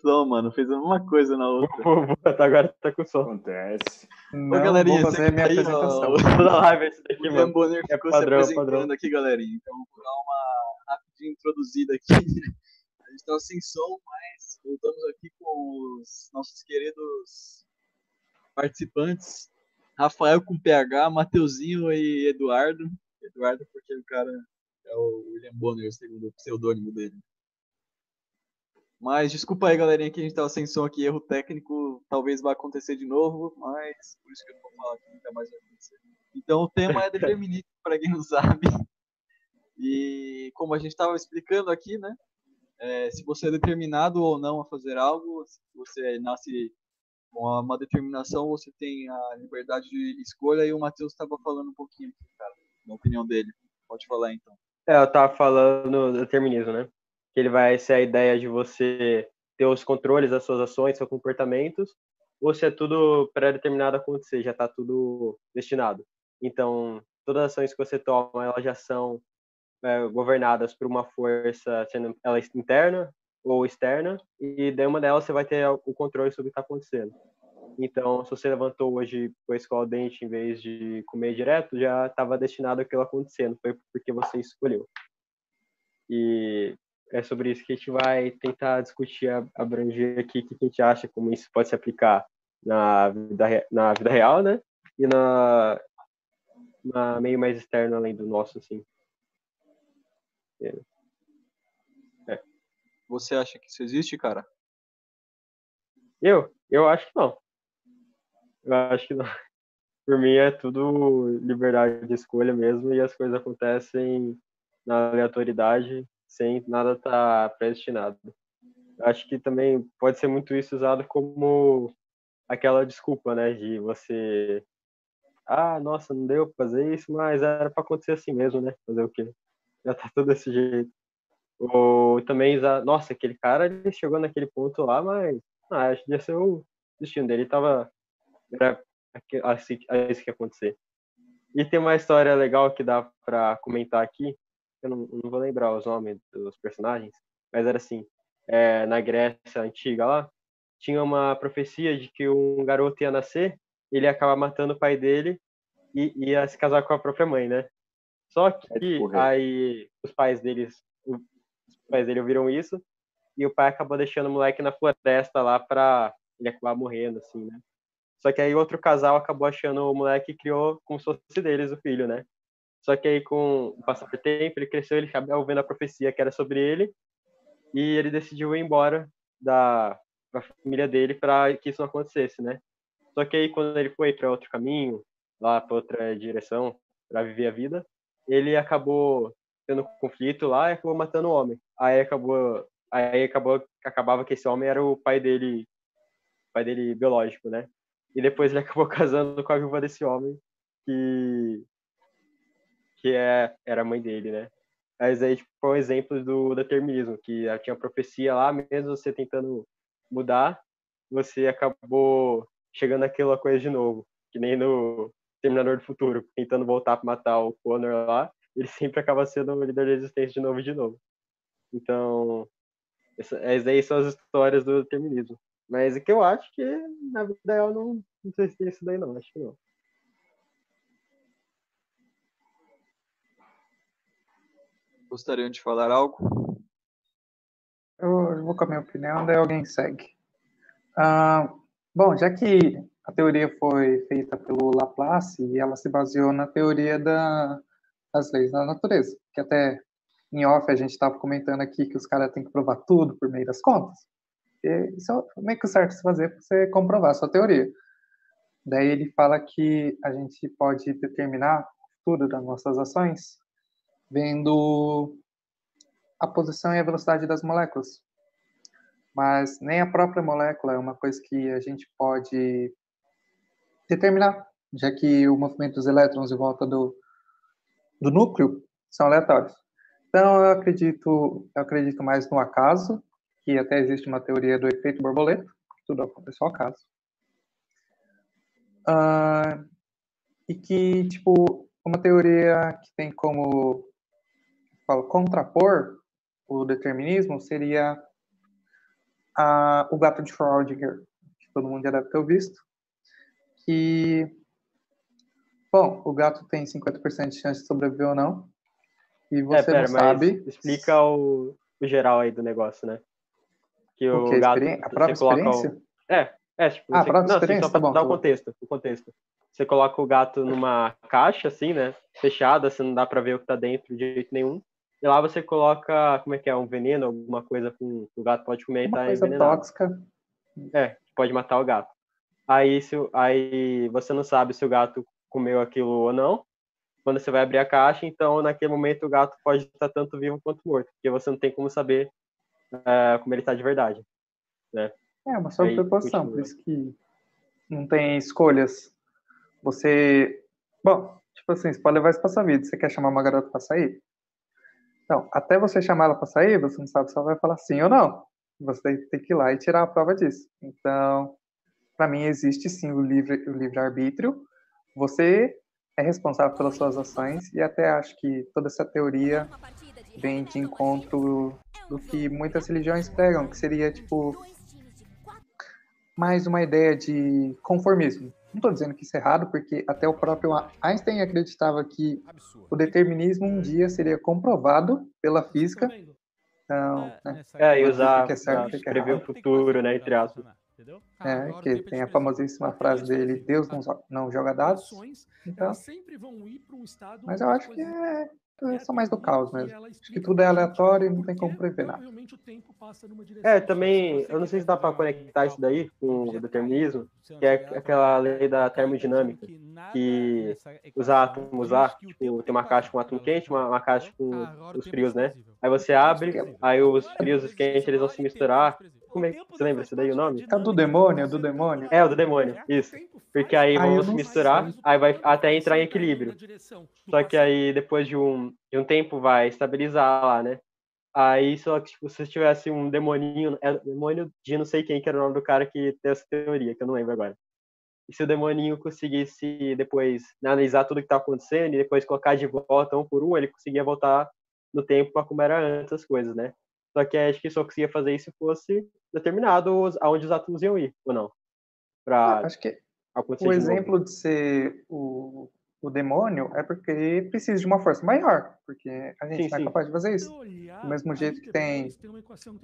som, mano. Fez a mesma coisa na outra. Vou, vou, até agora tá com som. Acontece. Ô, galerinha, vou fazer minha aí, apresentação. ó, Toda live esse daqui, O William mano. Bonner É ficou padrão, se apresentando padrão. aqui, galerinha. Então, vou dar uma rapidinha introduzida aqui. A gente tá sem som, mas voltamos aqui com os nossos queridos participantes. Rafael com PH, Mateuzinho e Eduardo. Eduardo porque o cara é o William Bonner, segundo o pseudônimo dele. Mas desculpa aí, galerinha, que a gente tava sem som aqui, erro técnico, talvez vá acontecer de novo, mas por isso que eu não vou falar que nunca mais vai acontecer. Então o tema é determinismo, para quem não sabe. E como a gente estava explicando aqui, né? é, se você é determinado ou não a fazer algo, se você nasce com uma determinação, você tem a liberdade de escolha. E o Matheus estava falando um pouquinho cara, na opinião dele. Pode falar então. É, eu tava falando do determinismo, né? Que ele vai ser a ideia de você ter os controles das suas ações, seus comportamentos, ou se é tudo pré-determinado acontecer, já tá tudo destinado. Então, todas as ações que você toma, elas já são é, governadas por uma força, sendo ela interna ou externa, e daí uma delas você vai ter o controle sobre o que está acontecendo. Então, se você levantou hoje com escola dente em vez de comer direto, já estava destinado aquilo acontecendo, foi porque você escolheu. E é sobre isso que a gente vai tentar discutir, ab- abranger aqui o que a gente acha, como isso pode se aplicar na vida, na vida real, né? E na, na meio mais externo além do nosso, assim. Você acha que isso existe, cara? Eu? Eu acho que não. Eu acho que não. Por mim é tudo liberdade de escolha mesmo e as coisas acontecem na aleatoriedade sem nada estar predestinado. Eu acho que também pode ser muito isso usado como aquela desculpa, né, de você ah, nossa, não deu pra fazer isso, mas era para acontecer assim mesmo, né? Fazer o quê? Já tá tudo desse jeito. Ou também nossa, aquele cara ele chegou naquele ponto lá, mas ah, acho que ia ser o destino dele, tava era assim, isso que ia acontecer. E tem uma história legal que dá pra comentar aqui, eu não, não vou lembrar os nomes dos personagens, mas era assim, é, na Grécia antiga lá, tinha uma profecia de que um garoto ia nascer, ele ia acabar matando o pai dele e ia se casar com a própria mãe, né? Só que aí os pais deles, os pais dele ouviram isso e o pai acabou deixando o moleque na floresta lá pra ele acabar morrendo, assim, né? Só que aí outro casal acabou achando o moleque e criou como se fosse deles o filho, né? Só que aí com o passar do tempo, ele cresceu, ele acabou vendo a profecia que era sobre ele e ele decidiu ir embora da, da família dele para que isso não acontecesse, né? Só que aí quando ele foi para outro caminho, lá para outra direção, para viver a vida, ele acabou tendo conflito lá e acabou matando o homem. Aí acabou, aí acabou, acabava que esse homem era o pai dele, pai dele biológico, né? E depois ele acabou casando com a viúva desse homem que que é era a mãe dele, né? Mas aí tipo, foi um exemplo do determinismo, que tinha profecia lá, mesmo você tentando mudar, você acabou chegando naquela coisa de novo, que nem no Terminador do Futuro, tentando voltar para matar o Connor lá, ele sempre acaba sendo o líder da resistência de novo e de novo. Então, essa- essas aí são as histórias do determinismo. Mas é que eu acho que na vida real não, não sei se tem isso daí não, acho que não. Gostariam de falar algo? Eu vou com a minha opinião, daí alguém segue. Ah, bom, já que a teoria foi feita pelo Laplace e ela se baseou na teoria da, das leis da natureza, que até em off a gente estava comentando aqui que os caras têm que provar tudo por meio das contas. E isso é meio que certo se fazer para você comprovar a sua teoria. Daí ele fala que a gente pode determinar o futuro das nossas ações vendo a posição e a velocidade das moléculas. Mas nem a própria molécula é uma coisa que a gente pode determinar, já que o movimento dos elétrons em volta do, do núcleo são aleatórios. Então, eu acredito, eu acredito mais no acaso, que até existe uma teoria do efeito borboleta, tudo aconteceu ao acaso. Ah, e que, tipo, uma teoria que tem como falo, contrapor o determinismo seria a, o gato de Schrödinger, que todo mundo já deve ter visto, que, bom, o gato tem 50% de chance de sobreviver ou não, e É, você pera, não sabe... explica o, o geral aí do negócio, né? Que o o gato, a própria coloca o- experiência? É, é, tipo, Ah, você, não, assim, experiência? só pra Tá bom, dar tá o bom. contexto, o contexto. Você coloca o gato numa caixa, assim, né, fechada, você não dá pra ver o que tá dentro de jeito nenhum. E lá você coloca, como é que é, um veneno, alguma coisa que o gato pode comer e tá coisa envenenado. tóxica. É, pode matar o gato. Aí, se, aí você não sabe se o gato comeu aquilo ou não. Quando você vai abrir a caixa, então naquele momento o gato pode estar tanto vivo quanto morto, porque você não tem como saber eh, como ele tá de verdade. É uma sobreposição, continua. por isso que não tem escolhas. Você. Bom, tipo assim, você pode levar isso pra sua vida. Você quer chamar uma garota pra sair? Então, até você chamar ela pra sair, você não sabe se ela vai falar sim ou não. Você tem, que ir lá e tirar a prova disso. Então, para mim, existe sim o livre o livre-arbítrio. Você é responsável pelas suas ações e até acho que toda essa teoria vem de encontro do que muitas religiões pregam, que seria tipo mais uma ideia de conformismo. Não estou dizendo que isso é errado, porque até o próprio Einstein acreditava que o determinismo um dia seria comprovado pela física. Então, né, É, e usar que é certo, que é prever o futuro, né, entre aspas. é, que tem a famosíssima frase dele, Deus não, não joga dados. Então, mas eu acho que é, é só mais do caos mesmo. Acho que tudo é aleatório e não tem como prever nada. É, também, eu não sei se dá para conectar isso daí com o determinismo, que é aquela lei da termodinâmica, que os átomos lá, tipo, tem uma caixa com átomo quente, uma, uma caixa com os frios, né? Aí você abre, aí os frios e os quentes eles vão se misturar. Como é, você lembra isso daí o nome? É o do demônio, é o do demônio. É, o do demônio, isso. Porque aí eu vão se misturar, sei. aí vai até entrar em equilíbrio. Só que aí depois de um, de um tempo vai estabilizar lá, né? Aí só que tipo, se tivesse um demoninho, é demônio de não sei quem que era o nome do cara que tem essa teoria, que eu não lembro agora. E se o demoninho conseguisse depois analisar tudo que tá acontecendo e depois colocar de volta um por um, ele conseguia voltar no tempo para como era antes as coisas, né? Só que acho que só conseguia fazer isso se fosse determinado os- aonde os átomos iam ir, ou não? Pra Acho que o de exemplo de ser o, o demônio é porque precisa de uma força maior, porque a gente Sim, não é sim. capaz de fazer isso. Do mesmo jeito que tem,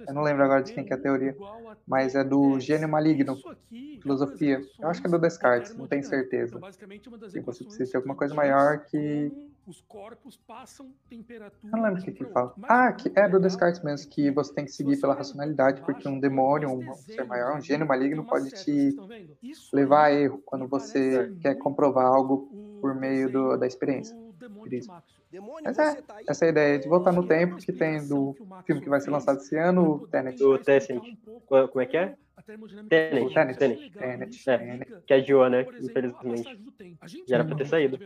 eu não lembro agora de quem que é a teoria, mas é do gênio maligno, filosofia. Eu acho que é do Descartes, não tenho certeza. Que você precisa de alguma coisa maior que. Eu não lembro o que que ele fala. Ah, que é do Descartes mesmo, que você tem que seguir pela racionalidade, porque um demônio, um ser maior, um gênio maligno pode te levar a erro quando você quer comprovar algo por meio do- da experiência. Mas é, essa ideia de voltar no tempo que tem do filme que vai ser lançado esse ano, o Tenet. Do Tencent. Co- Como é que é? Tenet, Tenet, Tenet. Tenet, É, Tenet. que adiou, né? Infelizmente. Já era pra ter saído.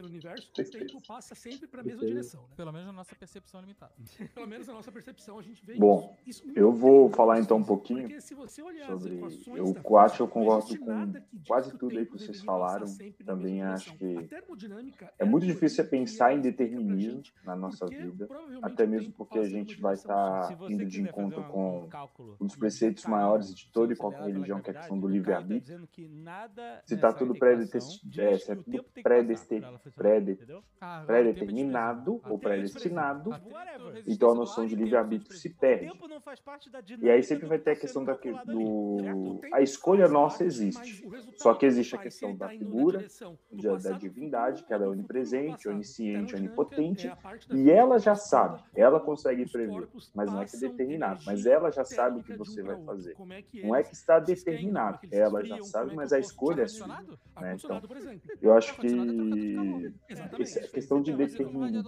Tristeza. passa sempre para a mesma direção. Né? Pelo menos na nossa percepção limitada. Pelo menos na nossa percepção a gente vê Bom, isso. Isso eu vou falar então um pouquinho se você olhar as sobre. Eu, acho que eu concordo com quase o tudo aí tempo que vocês falaram. Também acho que A termodinâmica é é muito difícil pensar em pra determinismo na nossa vida, até o mesmo tempo porque a gente vai estar você indo de encontro com um dos preceitos maiores de toda e qualquer religião, que é a questão do tá livre-arbítrio. dizendo que nada Se tá nessa tudo diz é, é? Ah, é pré-determinado ou é predestinado, tempo- então a noção de livre-arbítrio se perde. tempo não faz parte da E aí sempre vai ter a tá questão da, do. A escolha nossa existe. Só que existe a questão da tá figura, da, divindade, que ela é onipresente, onisciente, Termodinâmica onipotente, é e ela já sabe, ela consegue prever, mas não é que passam determinado, mas ela já sabe o que você vai fazer. É Não é que está esquentam, determinado, é ela esfriam, já sabe, é mas a escolha é sua. Né? Então, eu acho que a questão de determinar,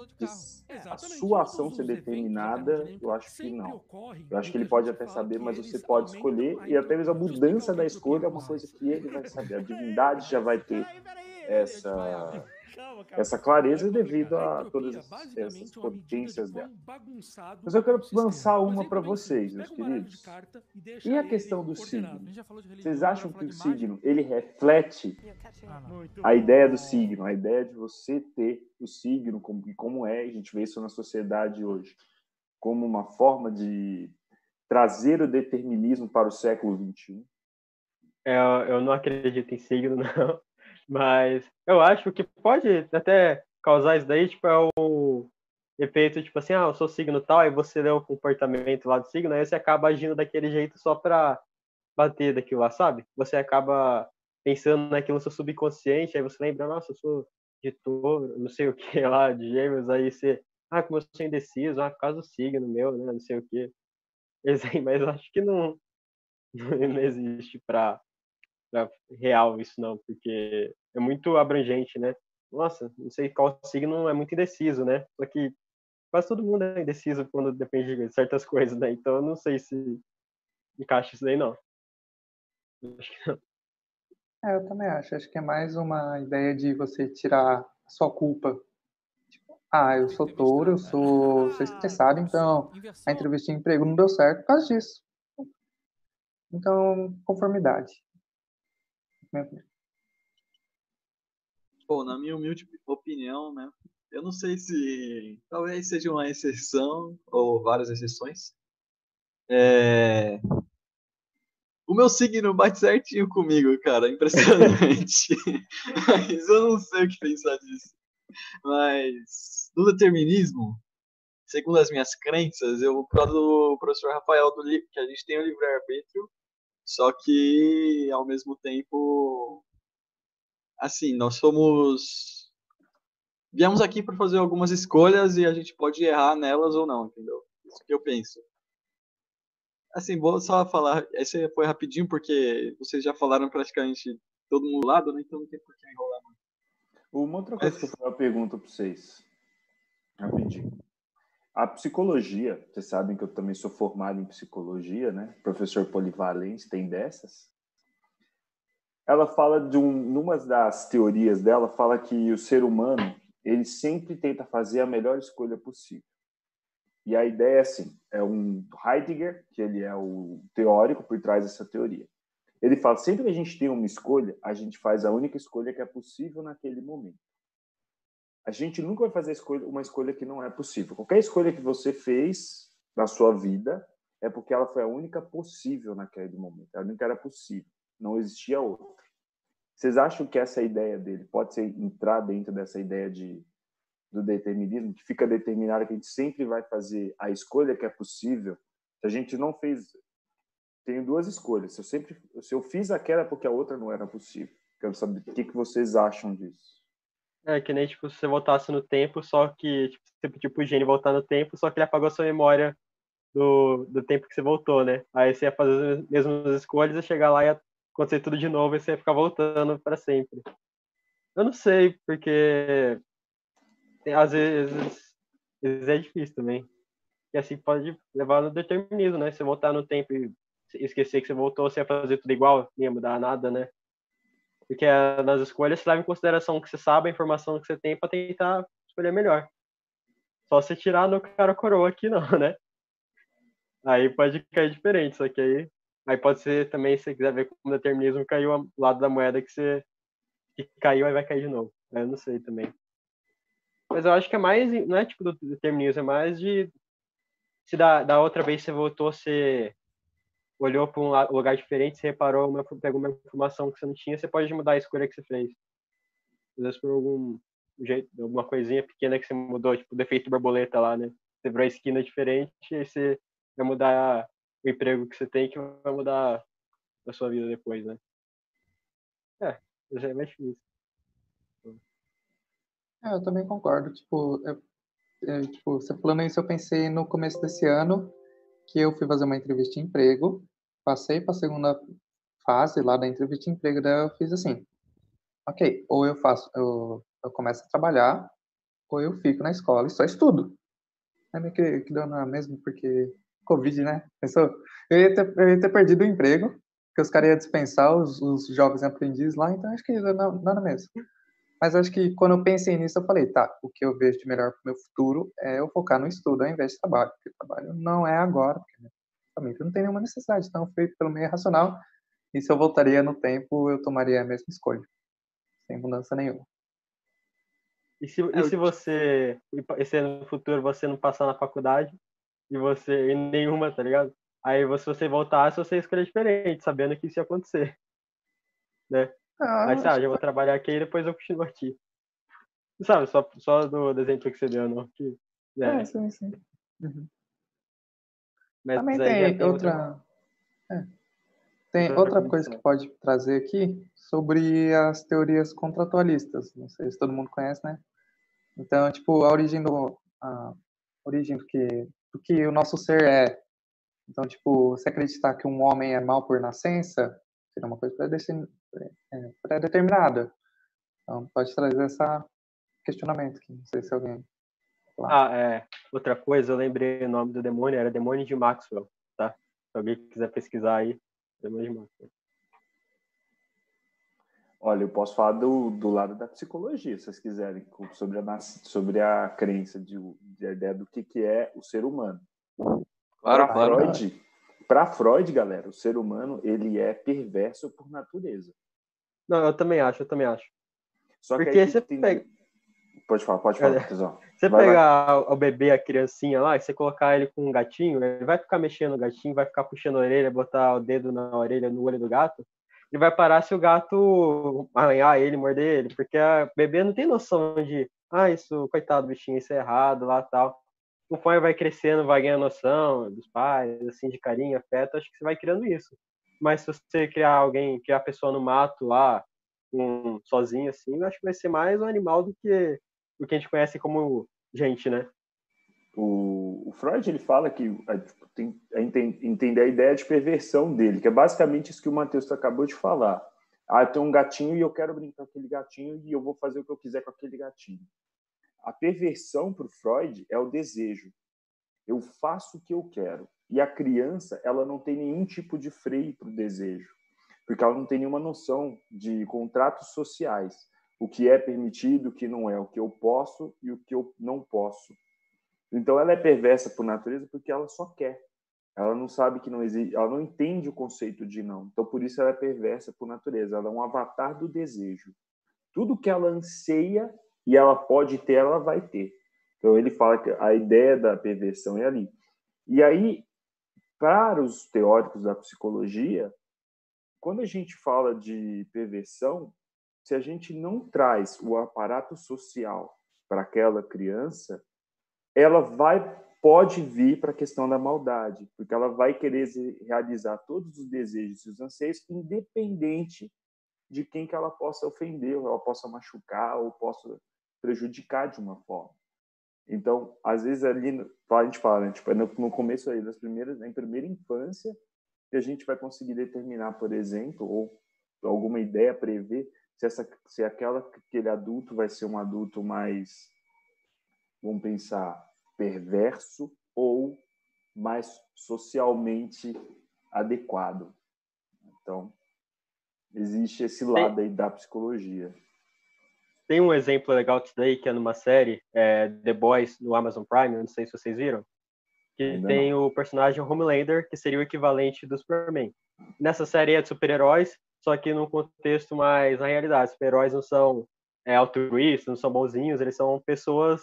a sua ação ser determinada, eu acho que não. Eu acho que ele pode até saber, mas você pode escolher, e até mesmo a mudança da escolha é uma coisa que ele vai saber. A divindade já vai ter essa-. Essa clareza É devido a todas essas, potências dela. Mas eu quero é lançar Um uma para vocês, meus queridos. e a questão do signo? Vocês acham que o signo ele reflete a ideia do signo, a ideia de você ter o signo como, e como é, a gente vê isso na sociedade hoje, como uma forma de trazer o determinismo para o século XXI? É, Eu, eu não acredito em signo, não. Mas eu acho que pode até causar isso daí, tipo, é o efeito, tipo assim, ah, eu sou signo tal, aí você lê o comportamento lá do signo, aí você acaba agindo daquele jeito só pra bater daquilo lá, sabe? Você acaba pensando naquilo no seu subconsciente, aí você lembra, nossa, eu sou de touro, não sei o que lá, de gêmeos, aí você, ah, como eu sou indeciso, ah, por causa do signo meu, né, não sei o que. Mas acho que não, não existe pra real isso não, porque é muito abrangente, né? Nossa, não sei qual signo é muito indeciso, né? Só que quase todo mundo é indeciso quando depende de certas coisas, né? Então eu não sei se encaixa isso daí, não. Acho que não. É, eu também acho. Acho que é mais uma ideia de você tirar a sua culpa. Tipo, ah, eu sou touro, eu sou, sou estressado, então a entrevista de emprego não deu certo por causa disso. Então, conformidade. Bom, na minha humilde opinião, né? Eu não sei se talvez seja uma exceção ou várias exceções. É... O meu signo bate certinho comigo, cara, impressionante. Mas eu não sei o que pensar disso. Mas no determinismo, segundo as minhas crenças, eu vou pro do professor Rafael do livro que a gente tem o livre-arbítrio, só que ao mesmo tempo assim, nós somos. Viemos aqui para fazer algumas escolhas e a gente pode errar nelas ou não, entendeu? Isso que eu penso. Assim, vou só falar. Esse foi rapidinho porque vocês já falaram praticamente todo mundo lado, né? Então não tem por que enrolar muito. Uma outra coisa que eu pergunta para vocês, rapidinho. A psicologia, vocês sabem que eu também sou formado em psicologia, né? Professor polivalente, tem dessas. Ela fala de um, numa das teorias dela, fala que o ser humano ele sempre tenta fazer a melhor escolha possível. E a ideia é assim, é um Heidegger, que ele é o teórico por trás dessa teoria. Ele fala, sempre que a gente tem uma escolha, a gente faz a única escolha que é possível naquele momento. A gente nunca vai fazer uma escolha que não é possível. Qualquer escolha que você fez na sua vida é porque ela foi a única possível naquele momento. A única era possível. Não existia outra. Vocês acham que essa ideia dele pode ser entrar dentro dessa ideia de do determinismo, que fica determinado que a gente sempre vai fazer a escolha que é possível? Se a gente não fez, tenho duas escolhas. Se eu sempre, se eu fiz aquela porque a outra não era possível. Quero saber o que, que vocês acham disso. É que nem tipo, se você voltasse no tempo, só que tipo, você pedir pro gênio voltar no tempo, só que ele apagou sua memória do, do tempo que você voltou, né? Aí você ia fazer as mesmas escolhas e chegar lá e ia acontecer tudo de novo e você ia ficar voltando para sempre. Eu não sei, porque às vezes, às vezes é difícil também. E assim pode levar no determinismo, né? Se você voltar no tempo e esquecer que você voltou, você ia fazer tudo igual, não ia mudar nada, né? Porque eh, nas escolhas você leva em consideração o que você sabe, a informação que você tem para tentar escolher melhor. Só você tirar no cara coroa aqui não, né? Aí pode cair diferente, só que aí, aí pode ser também, se você quiser ver como o determinismo caiu ao lado da moeda que você que caiu, aí vai cair de novo. Eu não sei também. Mas eu acho que é mais, não é tipo do determinismo, é mais de se da, da outra vez você voltou, você olhou para um lugar diferente, você reparou, uma, pegou uma informação que você não tinha, você pode mudar a escolha que você fez. Às vezes por algum jeito, alguma coisinha pequena que você mudou, tipo o defeito borboleta lá, né? Você virou a esquina diferente, aí você vai mudar o emprego que você tem, que vai mudar a sua vida depois, né? É, é mais difícil. É, eu também concordo. Tipo, eu- é, tipo, você falando isso, eu pensei no começo desse ano que eu fui fazer uma entrevista de emprego, passei para a segunda fase lá da entrevista de emprego, daí eu fiz assim, ok, ou eu faço, eu, eu começo a trabalhar, ou eu fico na escola e só estudo. É meio que, que deu na mesma, porque Covid, né? Pensou? Eu ia ter, eu ia ter perdido o emprego, porque os caras iam dispensar os, os jovens aprendizes lá, então acho que ia dar na mesma. Mas acho que quando eu pensei nisso, eu falei, tá, o que eu vejo de melhor para o meu futuro é eu focar no estudo ao invés de trabalho, porque trabalho não é agora, porque família não tem nenhuma necessidade, então fui pelo meio racional, e se eu voltaria no tempo, eu tomaria a mesma escolha, sem mudança nenhuma. E se, e eu- se você, e se no futuro você não passar na faculdade e você em nenhuma, tá ligado? Aí se você voltasse, você escolher diferente, sabendo que isso ia acontecer. Né? Ah, você, ah, já vou trabalhar aqui e depois eu continuo aqui. Sabe, só, só do, exemplo que você deu, não? Que, né? é, sim, sim. Uhum. Mas Também já tem outra. é. Tem outra outra coisa que pode trazer aqui sobre as teorias contratualistas. Não sei se todo mundo conhece, né? Então, tipo, a origem do a origem do que do que o nosso ser é. Então, tipo, você acreditar que um homem é mal por nascença seria uma coisa pré-determinada. Então, pode trazer esse questionamento aqui. Não sei se alguém. Ah, é. Outra coisa, eu lembrei o nome do demônio, era demônio de Maxwell, tá? Se alguém quiser pesquisar aí, demônio de Maxwell. Olha, eu posso falar do, do lado da psicologia, se vocês quiserem, sobre a, sobre a crença de, de a ideia do que, que é o ser humano. Claro, claro. Freud, para Freud, galera, o ser humano ele é perverso por natureza. Não, eu também acho, eu também acho. Só que Porque aí você tem... pega- Pode falar, pode falar, É. Tesão. Você Vai, pegar o bebê, a criancinha lá, e você colocar ele com um gatinho, ele vai ficar mexendo no gatinho, vai ficar puxando a orelha, botar o dedo na orelha, no olho do gato, e vai parar se o gato arranhar ele, morder ele, porque a bebê não tem noção de, ah, isso, coitado do bichinho, isso é errado, lá tal. Conforme vai crescendo, vai ganhando noção dos pais, assim, de carinho, afeto, acho que você vai criando isso. Mas se você criar alguém, criar a pessoa no mato lá, um, sozinho, assim, eu acho que vai ser mais um animal do que o que a gente conhece como gente, né? O, o Freud ele fala que tipo, tem a enten- entender a ideia de perversão dele, que é basicamente isso que o Matheus acabou de falar. Ah, eu tenho um gatinho e eu quero brincar com aquele gatinho e eu vou fazer o que eu quiser com aquele gatinho. A perversão para o Freud é o desejo. Eu faço o que eu quero. E a criança, ela não tem nenhum tipo de freio para o desejo, porque ela não tem nenhuma noção de contratos sociais. O que é permitido, o que não é, o que eu posso e o que eu não posso. Então ela é perversa por natureza porque ela só quer. Ela não sabe que não existe, ela não entende o conceito de não. Então por isso ela é perversa por natureza. Ela é um avatar do desejo. Tudo que ela anseia e ela pode ter, ela vai ter. Então ele fala que a ideia da perversão é ali. E aí, para os teóricos da psicologia, quando a gente fala de perversão, se a gente não traz o aparato social para aquela criança, ela vai pode vir para a questão da maldade, porque ela vai querer realizar todos os desejos e os anseios, independente de quem que ela possa ofender, ou ela possa machucar, ou possa prejudicar de uma forma. Então, às vezes ali, a gente fala, né, tipo, é no, no começo aí, das primeiras, na primeira infância, que a gente vai conseguir determinar, por exemplo, ou alguma ideia prever se essa se aquela aquele adulto vai ser um adulto mais vamos pensar perverso ou mais socialmente adequado. Então, existe esse lado aí da psicologia. Tem um exemplo legal disso daí, que é numa série, é, The Boys, no Amazon Prime, não sei se vocês viram, que Ainda tem o personagem Homelander, que seria o equivalente do Superman. Nessa série é de super-heróis, só que num contexto mais na realidade. Super-heróis não são é, altruístas, não são bonzinhos, eles são pessoas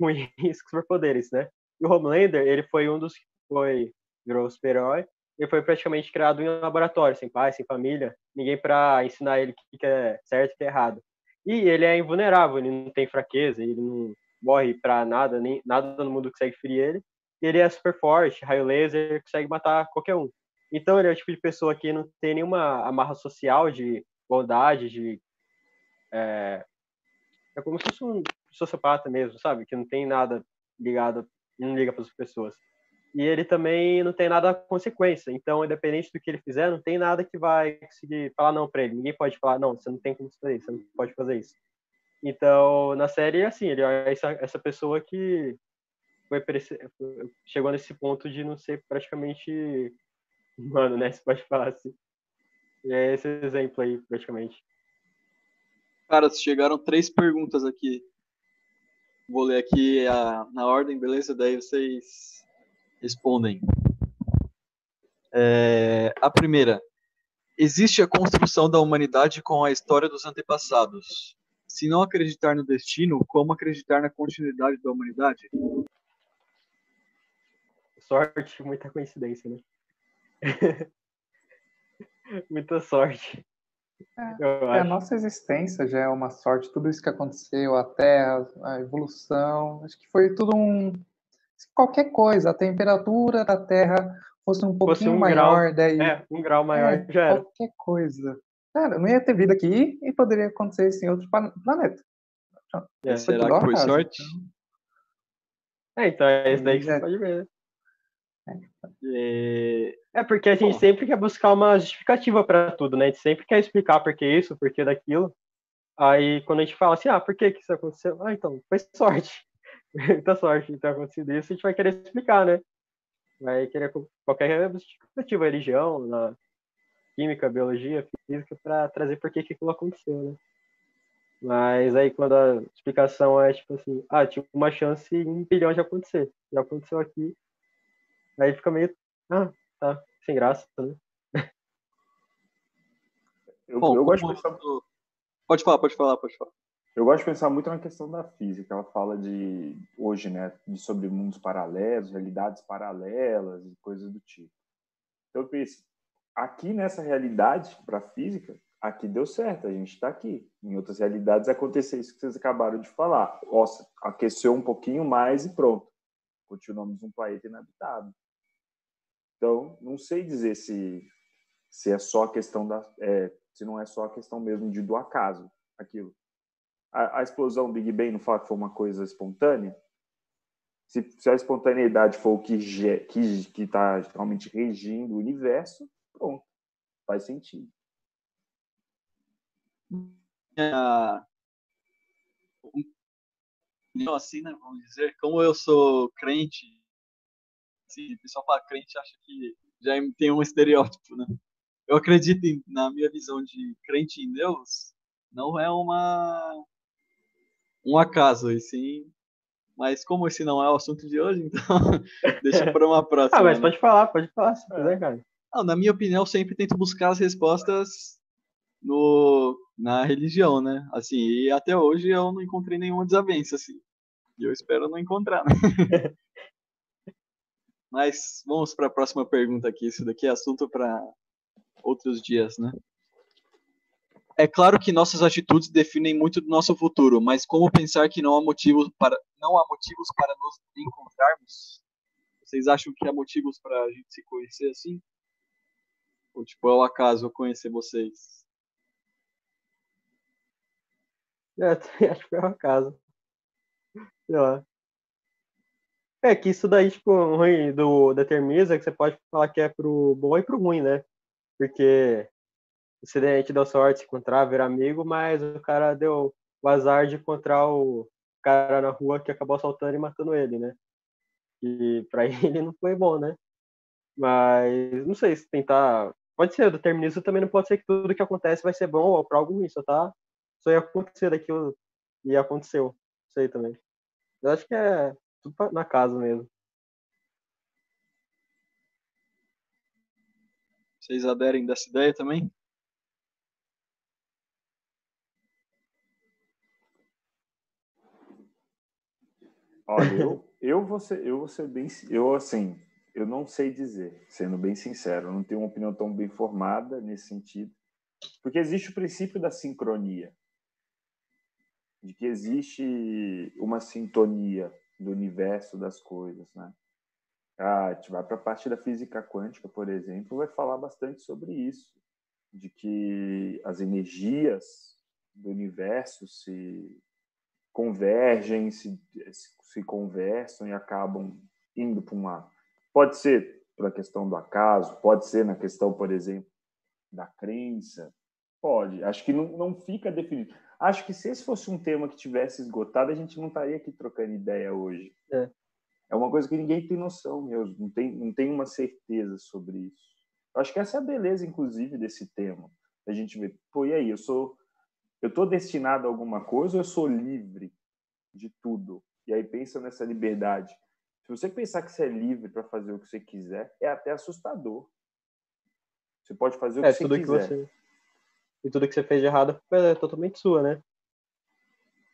ruins com superpoderes, né? E o Homelander, ele foi um dos que foi, virou super-herói, ele foi praticamente criado em um laboratório, sem pai, sem família, ninguém para ensinar ele o que é certo e o que é errado. E ele é invulnerável, ele não tem fraqueza, ele não morre pra nada, nem nada no mundo consegue ferir ele. E ele é super forte, raio laser, consegue matar qualquer um. Então ele é o tipo de pessoa que não tem nenhuma amarra social de bondade, de é, é como se fosse um sociopata mesmo, sabe? Que não tem nada ligado, não liga para as pessoas. E ele também não tem nada consequência. Então, independente do que ele fizer, não tem nada que vai conseguir falar não para ele. Ninguém pode falar não, você não tem como fazer isso, você não pode fazer isso. Então, na série, assim, ele é essa, essa pessoa que foi, chegou nesse ponto de não ser praticamente humano, né? Você pode falar assim. É esse exemplo aí, praticamente. Cara, chegaram três perguntas aqui. Vou ler aqui a, na ordem, beleza? Daí vocês respondem. É, a primeira. Existe a construção da humanidade com a história dos antepassados. Se não acreditar no destino, como acreditar na continuidade da humanidade? Sorte, muita coincidência, né? Muita sorte. É, Eu É, a nossa existência já é uma sorte, tudo isso que aconteceu, a Terra, a evolução, acho que foi tudo um. Se Qualquer coisa, a temperatura da Terra fosse um Fosse pouquinho um grau, maior, daí. É, um grau maior É, já era. Qualquer coisa. Cara, não ia ter vida aqui e poderia acontecer isso em outro planeta. É. Será que foi sorte? É, então é isso daí que É. você pode ver. né? E- É porque a gente sempre quer buscar uma justificativa para tudo, né? A gente sempre quer explicar por que isso, por que daquilo. Aí quando a gente fala assim, ah, por que que isso aconteceu? Ah, então, foi sorte. Muita sorte de ter acontecido isso, a gente vai querer explicar, né? Vai querer qualquer justificativa, religião, na química, biologia, física, para trazer por que aquilo aconteceu, né? Mas aí quando a explicação é tipo assim, ah, tinha uma chance em um bilhão de acontecer. Já aconteceu aqui. Aí fica meio, ah, tá, sem graça, né? Eu, Bom, eu gosto de pensar Pode falar, pode falar, pode falar. Eu gosto de pensar muito na questão da física. Ela fala de hoje, né, de sobre mundos paralelos, realidades paralelas e coisas do tipo. Então eu penso, aqui nessa realidade para a física, aqui deu certo, a gente está aqui. Em outras realidades aconteceu isso que vocês acabaram de falar. Nossa, aqueceu um pouquinho mais e pronto. Continuamos um planeta inabitado. Então, não sei dizer se se é só a questão da é, se não é só a questão mesmo de do acaso aquilo a, a explosão Big Bang não fala que foi uma coisa espontânea? Se, se a espontaneidade for o que ge- que que está realmente regindo o universo, pronto, faz sentido. Não, assim, né, vamos dizer, como eu sou crente, assim, o pessoal fala crente acha que já tem um estereótipo, né? Eu acredito, em, na minha visão de crente em Deus, não é uma um acaso, e sim, mas como esse não é o assunto de hoje, então deixa para uma próxima. Ah, mas né? pode falar, pode falar, se quiser, cara. Não, na minha opinião, eu sempre tento buscar as respostas no, na religião, né? Assim, e até hoje eu não encontrei nenhuma desavença, assim. E eu espero não encontrar, né? Mas vamos para a próxima pergunta aqui. Isso daqui é assunto para outros dias, né? É claro que nossas atitudes definem muito do nosso futuro, mas como pensar que não há motivos para não há motivos para nos encontrarmos? Vocês acham que há motivos para a gente se conhecer assim? Ou tipo, é o acaso eu conhecer vocês? É, acho que foi uma casa. Sei lá. É que isso daí, tipo, o ruim do determinismo é que você pode falar que é pro bom e pro ruim, né? Porque você a gente deu sorte de encontrar, virar amigo, mas o cara deu o azar de encontrar o cara na rua que acabou assaltando e matando ele, né? E pra ele não foi bom, né? Mas não sei se tentar. Pode ser, o determinismo também não pode ser que tudo que acontece vai ser bom ou pra algo ruim, tá. Só ia acontecer daquilo e aconteceu. Não sei também. Eu acho que é tudo na casa mesmo. Vocês aderem dessa ideia também? Olha, eu, eu, vou ser, eu vou ser bem. Eu, assim, eu não sei dizer, sendo bem sincero, eu não tenho uma opinião tão bem formada nesse sentido. Porque existe o princípio da sincronia de que existe uma sintonia do universo das coisas, né? Ah, a gente vai para a parte da física quântica, por exemplo, vai falar bastante sobre isso, de que as energias do universo se convergem, se, se conversam e acabam indo para uma. Pode ser pela questão do acaso, pode ser na questão, por exemplo, da crença, pode. Acho que não, não fica definido. Acho que se esse fosse um tema que tivesse esgotado, a gente não estaria aqui trocando ideia hoje. É. É uma coisa que ninguém tem noção mesmo, não tem, não tem uma certeza sobre isso. Eu acho que essa é a beleza, inclusive, desse tema. A gente vê, pô, e aí, eu sou. Eu estou destinado a alguma coisa ou eu sou livre de tudo? E aí pensa nessa liberdade. Se você pensar que você é livre para fazer o que você quiser, é até assustador. Você pode fazer o que É, você tudo que quiser. você. E tudo que você fez de errado é totalmente sua, né?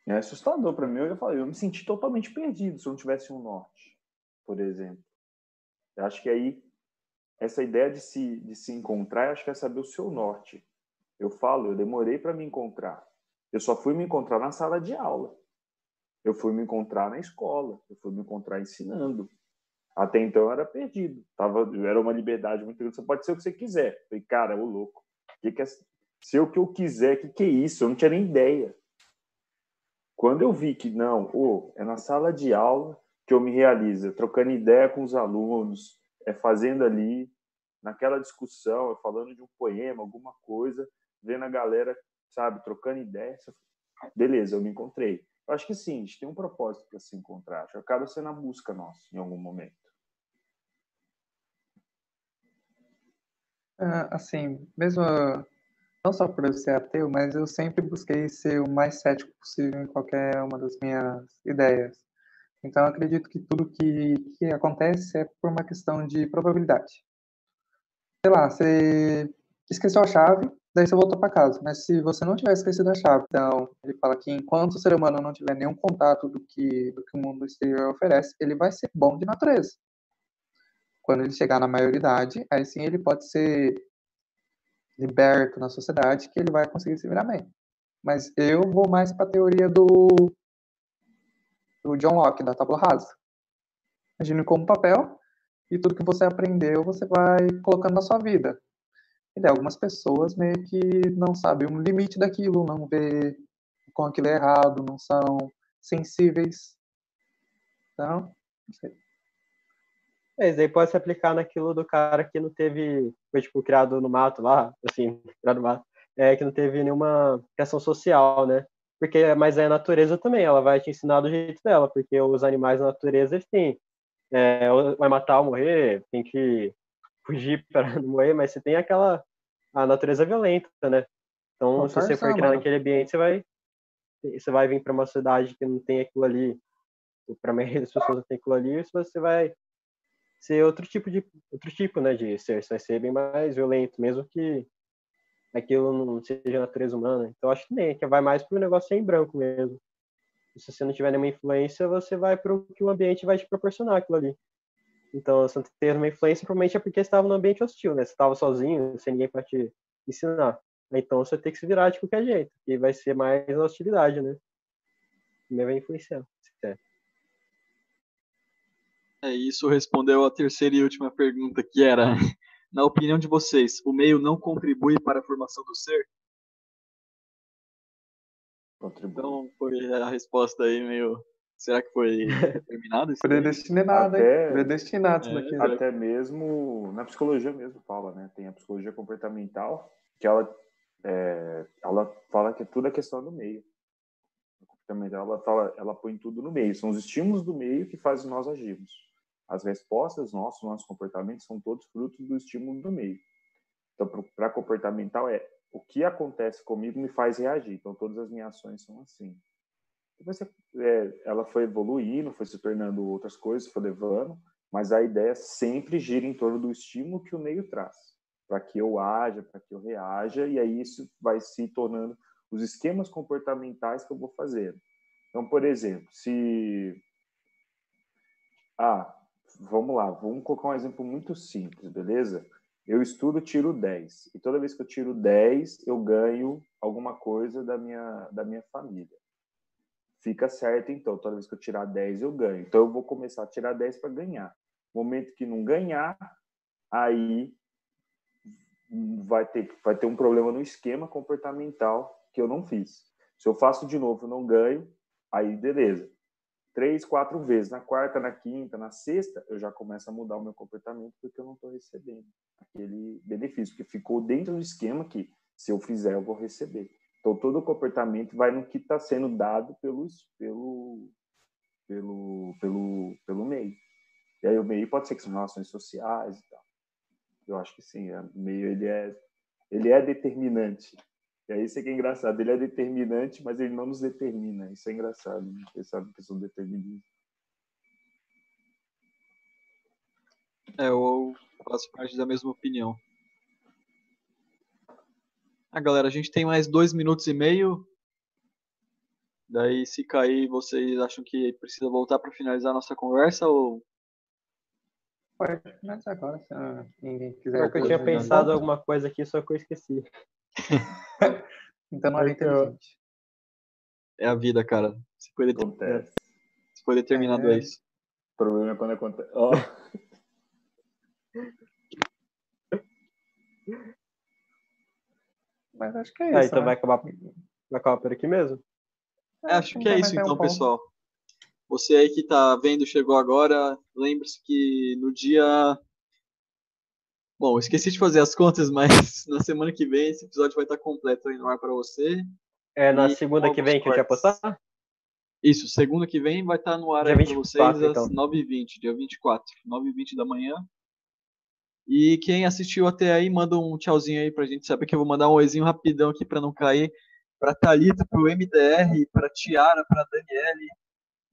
É assustador para mim. Eu falei, eu me senti totalmente perdido se eu não tivesse um norte, por exemplo. Eu acho que aí essa ideia de se, de se encontrar, acho que é saber o seu norte. Eu falo, eu demorei para me encontrar. Eu só fui me encontrar na sala de aula. Eu fui me encontrar na escola. Eu fui me encontrar ensinando. Até então eu era perdido. Tava, era uma liberdade muito grande. Você pode ser o que você quiser. Falei, cara, ô louco. Que que é, ser o que eu quiser, que, que é isso? Eu não tinha nem ideia. Quando eu vi que não, oh, é na sala de aula que eu me realizo, trocando ideia com os alunos, é fazendo ali, naquela discussão, é falando de um poema, alguma coisa, vendo a galera, sabe, trocando ideia. Beleza, eu me encontrei. Eu acho que sim, a gente tem um propósito para se encontrar. Acho que acaba sendo a busca nossa em algum momento. Ah, assim, mesmo não só por eu ser ateu, mas eu sempre busquei ser o mais cético possível em qualquer uma das minhas ideias. Então, acredito que tudo que, que acontece é por uma questão de probabilidade. Sei lá, você esqueceu a chave, daí você voltou para casa. Mas se você não tiver esquecido a chave, então ele fala que enquanto o ser humano não tiver nenhum contato do que, do que o mundo exterior oferece, ele vai ser bom de natureza. Quando ele chegar na maioridade, aí sim ele pode ser liberto na sociedade, que ele vai conseguir se virar bem. Mas eu vou mais para a teoria do, do John Locke, da tábua rasa. Imagine como papel e tudo que você aprendeu você vai colocando na sua vida. E algumas pessoas meio que não sabem o limite daquilo, não vê com aquilo é errado, não são sensíveis. Então, não sei. É, isso daí pode se aplicar naquilo do cara que não teve, foi tipo, criado no mato lá, assim, criado no mato, é, que não teve nenhuma criação social, né? Porque, mas é a natureza também, ela vai te ensinar do jeito dela, porque os animais da natureza, eles têm, é, vai matar ou morrer, tem que fugir para não morrer, mas você tem aquela, a natureza violenta, né? Então, Pô, se você for criar mano. naquele ambiente, você vai, você vai vir para uma cidade que não tem aquilo ali, para a maioria das pessoas não tem aquilo ali, você vai ser outro tipo de outro tipo né de ser você vai ser bem mais violento mesmo que aquilo não seja natureza humana então acho que nem que vai mais para o negócio em branco mesmo se você não tiver nenhuma influência você vai para o que o ambiente vai te proporcionar aquilo ali então se não ter nenhuma influência provavelmente é porque você estava num ambiente hostil né você estava sozinho sem ninguém para te ensinar então você tem que se virar de qualquer jeito e vai ser mais hostilidade né também vai influenciar se quiser. É, isso respondeu a terceira e última pergunta, que era, na opinião de vocês, o meio não contribui para a formação do ser? Contribui. Então, foi a resposta aí meio... Será que foi determinado isso? Predestinado, hein? Até- Predestinado isso É, daqui. Até mesmo na psicologia mesmo fala, né? Tem a psicologia comportamental que ela é, ela fala que tudo é questão do meio. Comportamental ela fala, ela põe tudo no meio. São os estímulos do meio que fazem nós agirmos. As respostas nossos, nossos comportamentos são todos frutos do estímulo do meio. Então, para comportamental é o que acontece comigo me faz reagir. Então, todas as minhas ações são assim. Depois, é, ela foi evoluindo, foi se tornando outras coisas, foi levando, mas a ideia sempre gira em torno do estímulo que o meio traz, para que eu haja, para que eu reaja, e aí isso vai se tornando os esquemas comportamentais que eu vou fazendo. Então, por exemplo, se. Ah, vamos lá, vamos colocar um exemplo muito simples, beleza? Eu estudo, tiro 10, e toda vez que eu tiro 10, eu ganho alguma coisa da minha, da minha família fica certo, então. Toda vez que eu tirar 10, eu ganho. Então, eu vou começar a tirar 10 para ganhar. Momento que não ganhar, aí vai ter, vai ter um problema no esquema comportamental que eu não fiz. Se eu faço de novo e não ganho, aí beleza. Três, quatro vezes. Na quarta, na quinta, na sexta, eu já começo a mudar o meu comportamento porque eu não estou recebendo aquele benefício, porque ficou dentro do esquema que se eu fizer, eu vou receber. Então, todo o comportamento vai no que está sendo dado pelos, pelo, pelo, pelo, pelo meio. E aí o meio pode ser que são relações sociais e tal. Eu acho que sim, é, o meio ele é, ele é determinante. E aí isso é que é engraçado, ele é determinante, mas ele não nos determina. Isso é engraçado, né? pensar na questão do determinismo. É, eu faço parte da mesma opinião. Ah, galera, a gente tem mais dois minutos e meio. Daí, se cair, vocês acham que precisa voltar para finalizar a nossa conversa ou Pode finalizar agora, se ah, ninguém quiser. Pior que eu tinha pensado alguma coisa aqui, só que eu esqueci. Então não Porque eu- inteligente. É a vida, cara. Se foi, deter- Acontece. se foi determinado É. é isso. O problema é quando acontece. Ó, Mas acho que é Ah, isso. então né? vai acabar, vai acabar por aqui mesmo? É, acho que é isso um então, ponto. pessoal. Você aí que tá vendo, chegou agora, lembre-se que no dia. Bom, esqueci de fazer as contas, mas na semana que vem esse episódio vai estar completo aí no ar para você. É na E segunda que vem que a gente vai postar? Isso, segunda que vem vai estar no ar Dia aí para 24, vocês às então. 9h20, dia 24, 9h20 da manhã. E quem assistiu até aí, manda um tchauzinho aí pra gente saber que eu vou mandar um oizinho rapidão aqui pra não cair. Pra Thalita, pro MDR, pra Tiara, pra Daniele.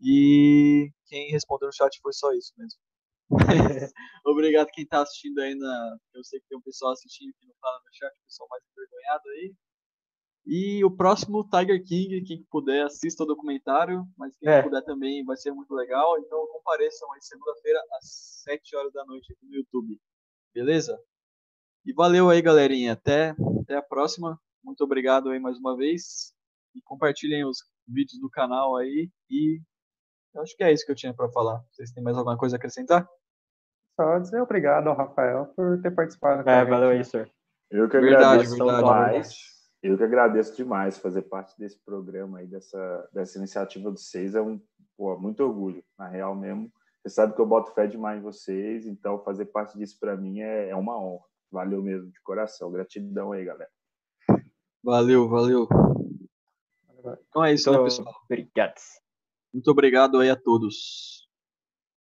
E quem respondeu no chat foi só isso mesmo. Obrigado quem tá assistindo aí na. Eu sei que tem um pessoal assistindo que não fala no chat, o pessoal mais envergonhado aí. E o próximo Tiger King, quem puder, assista o documentário, mas quem É. puder também vai ser muito legal. Então compareçam aí segunda-feira às 7 horas da noite aqui no YouTube. Beleza? E valeu aí, galerinha. Até, até a próxima. Muito obrigado aí mais uma vez. E compartilhem os vídeos do canal aí. E eu acho que é isso que eu tinha para falar. Vocês têm mais alguma coisa a acrescentar? Só dizer obrigado ao Rafael por ter participado. com a É, valeu aí, senhor. eu que Verdade, agradeço verdade, demais. verdade. Eu que agradeço demais fazer parte desse programa aí, dessa, dessa iniciativa de vocês. É um pô, muito orgulho, na real mesmo. Você sabe que eu boto fé demais em vocês, então fazer parte disso para mim é, é uma honra. Valeu mesmo, de coração. Gratidão aí, galera. Valeu, valeu. Então é isso, né, pessoal? obrigado. Muito obrigado aí a todos.